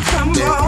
Come on.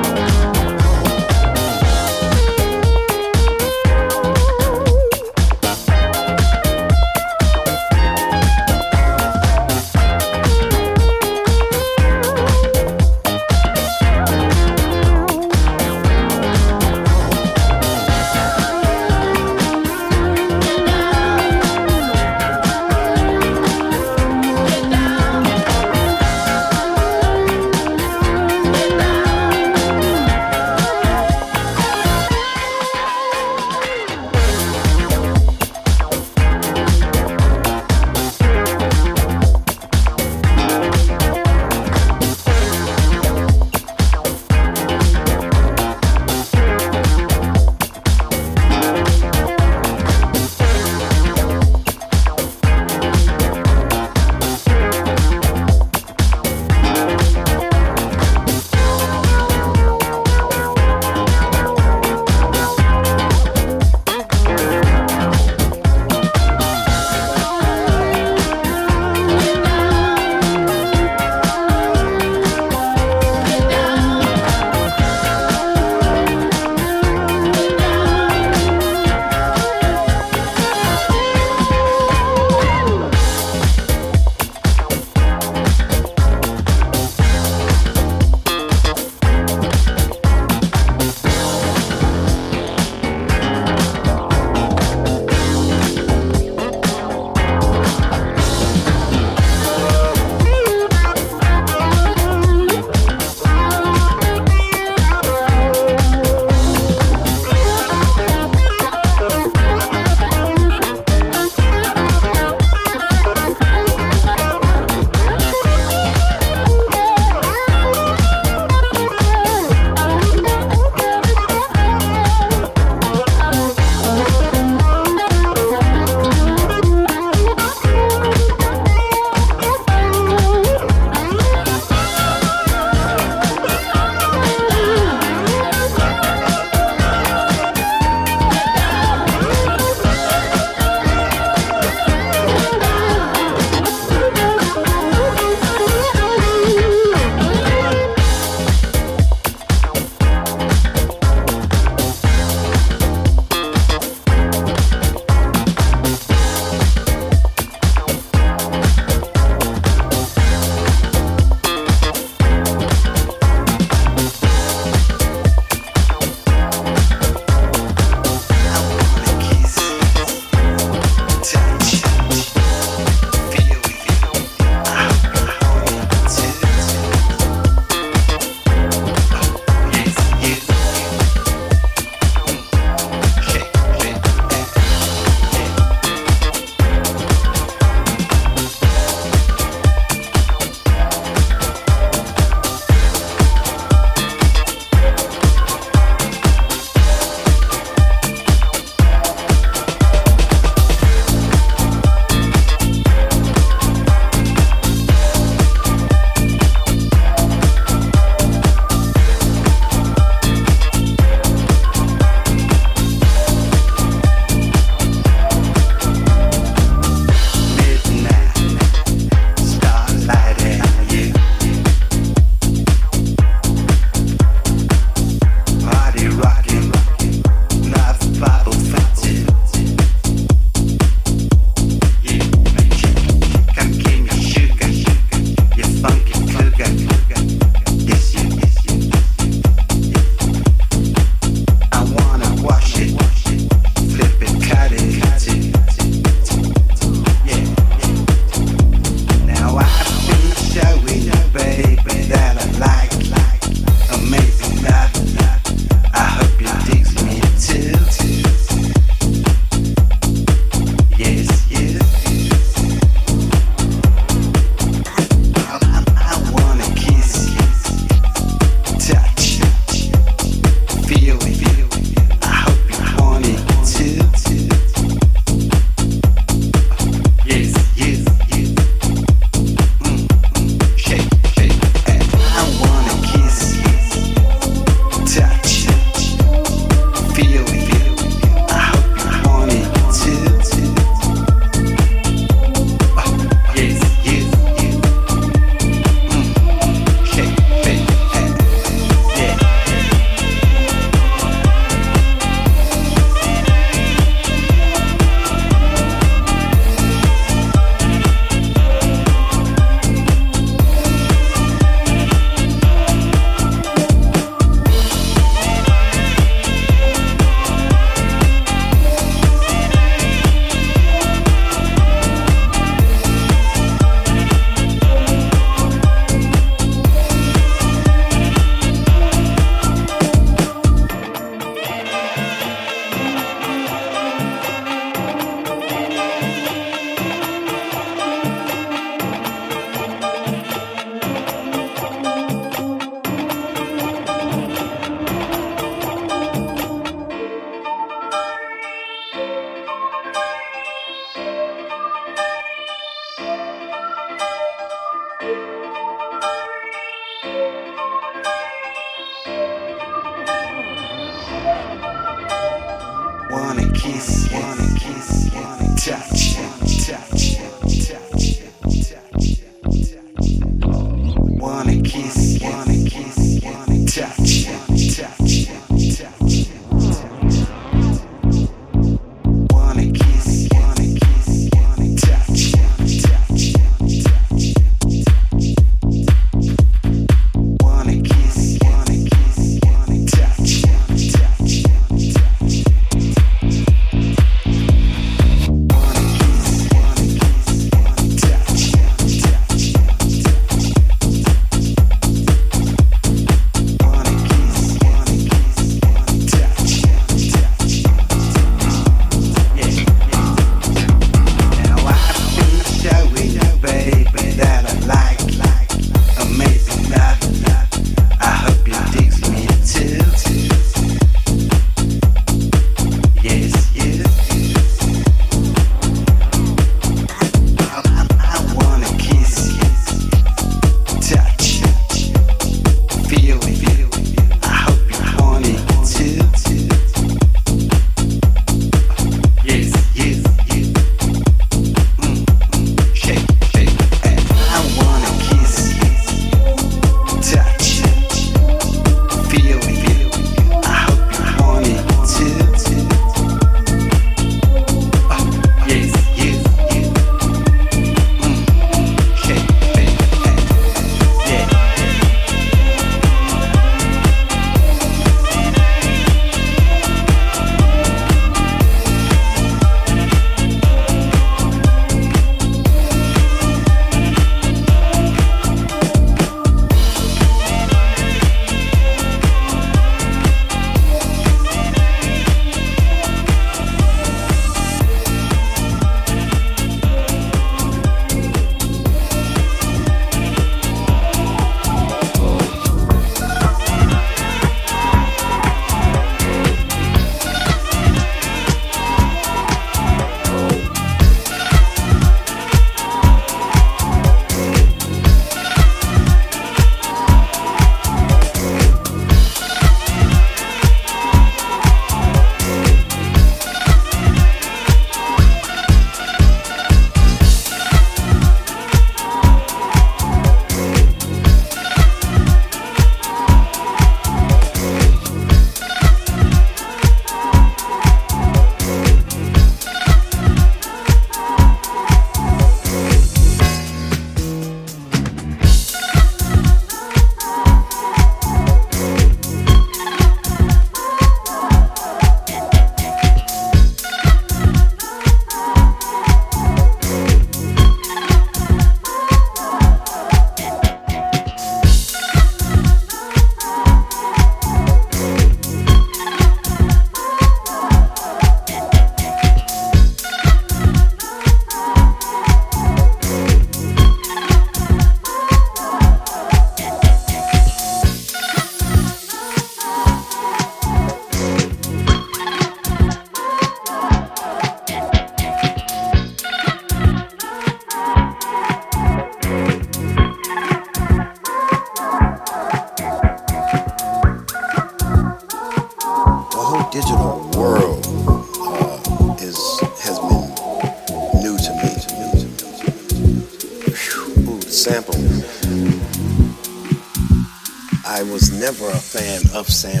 never a fan of Sam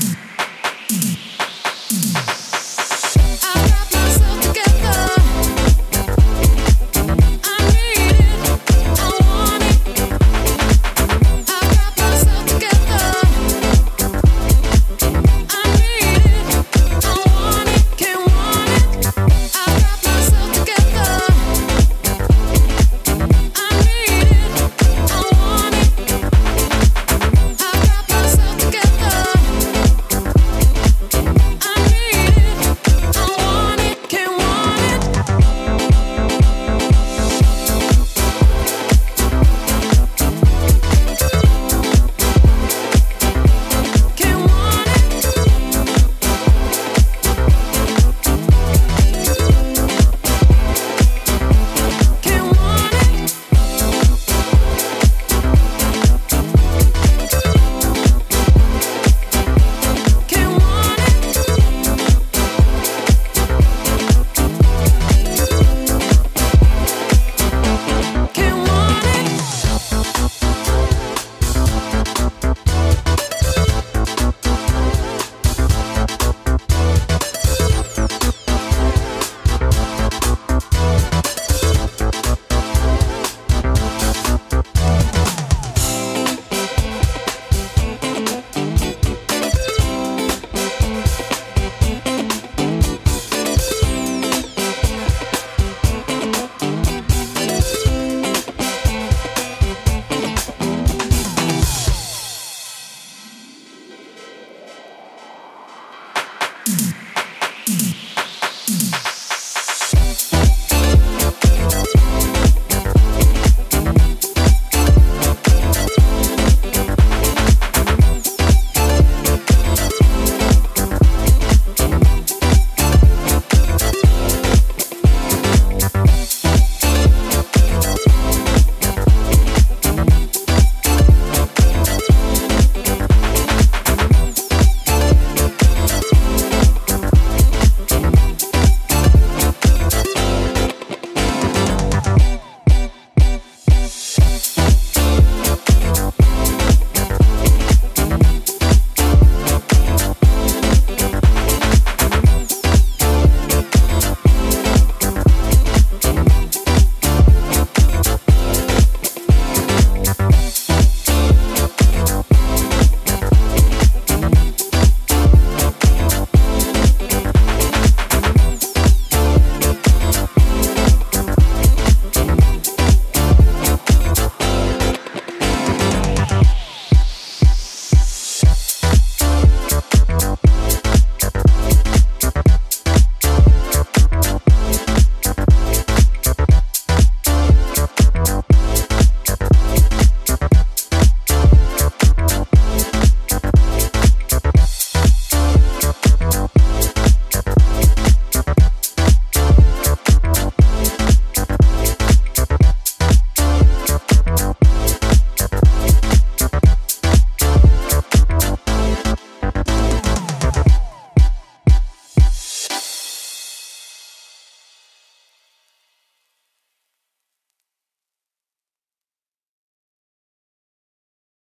Peace.